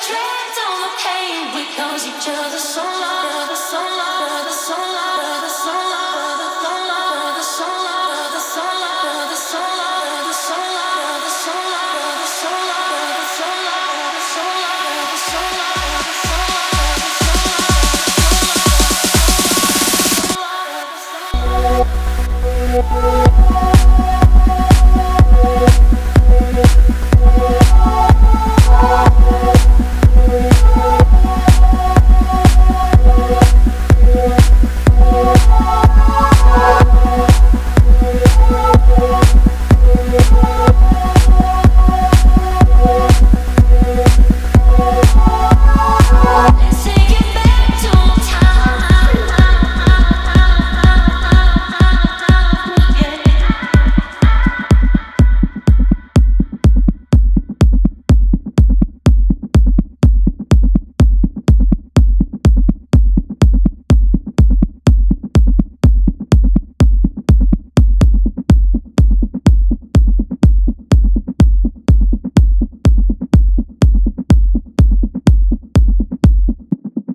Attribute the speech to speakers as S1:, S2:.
S1: dreamt all the pain. We cause each other so long, so long.